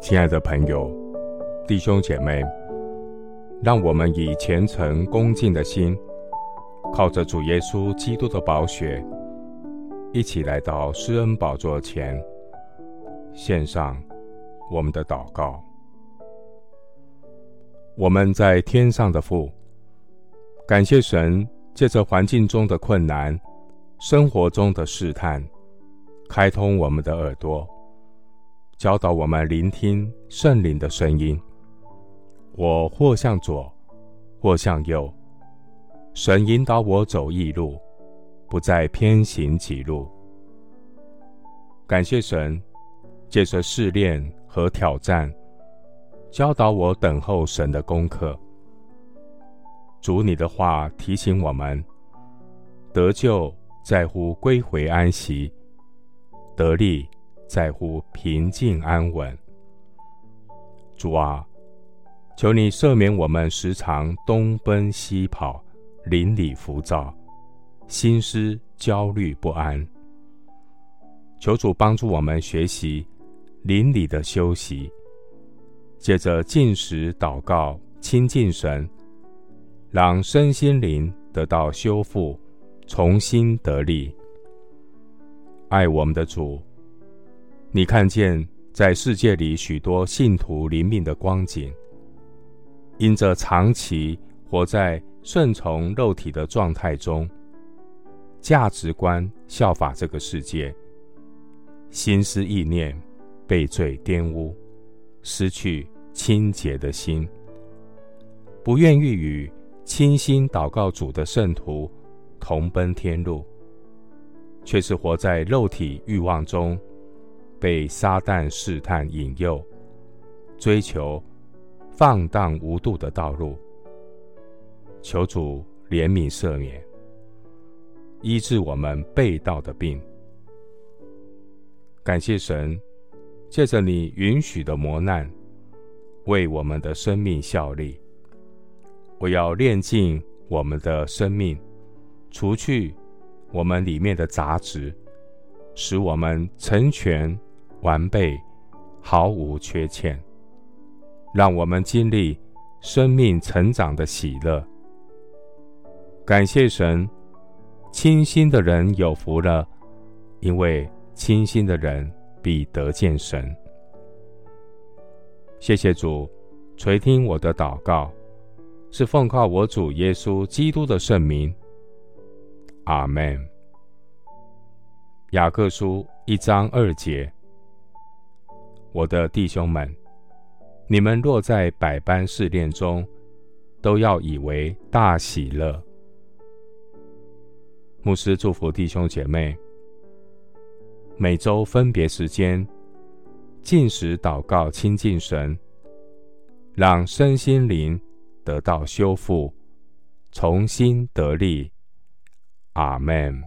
亲爱的朋友、弟兄姐妹，让我们以虔诚恭敬的心，靠着主耶稣基督的宝血，一起来到施恩宝座前，献上我们的祷告。我们在天上的父，感谢神，借着环境中的困难、生活中的试探，开通我们的耳朵，教导我们聆听圣灵的声音。我或向左，或向右，神引导我走义路，不再偏行己路。感谢神，借着试炼和挑战，教导我等候神的功课。主你的话提醒我们：得救在乎归回安息，得力在乎平静安稳。主啊，求你赦免我们时常东奔西跑、邻里浮躁、心思焦虑不安。求主帮助我们学习邻里的休息，借着进食祷告亲近神。让身心灵得到修复，重新得力。爱我们的主，你看见在世界里许多信徒灵命的光景，因着长期活在顺从肉体的状态中，价值观效法这个世界，心思意念被罪玷污，失去清洁的心，不愿意与。倾心祷告主的圣徒，同奔天路，却是活在肉体欲望中，被撒旦试探引诱，追求放荡无度的道路。求主怜悯赦免，医治我们被盗的病。感谢神，借着你允许的磨难，为我们的生命效力。我要炼尽我们的生命，除去我们里面的杂质，使我们成全完备，毫无缺欠。让我们经历生命成长的喜乐。感谢神，清心的人有福了，因为清心的人必得见神。谢谢主，垂听我的祷告。是奉靠我主耶稣基督的圣名，阿门。雅各书一章二节，我的弟兄们，你们若在百般试炼中，都要以为大喜乐。牧师祝福弟兄姐妹，每周分别时间，禁食祷告亲近神，让身心灵。得到修复，重新得力。阿门。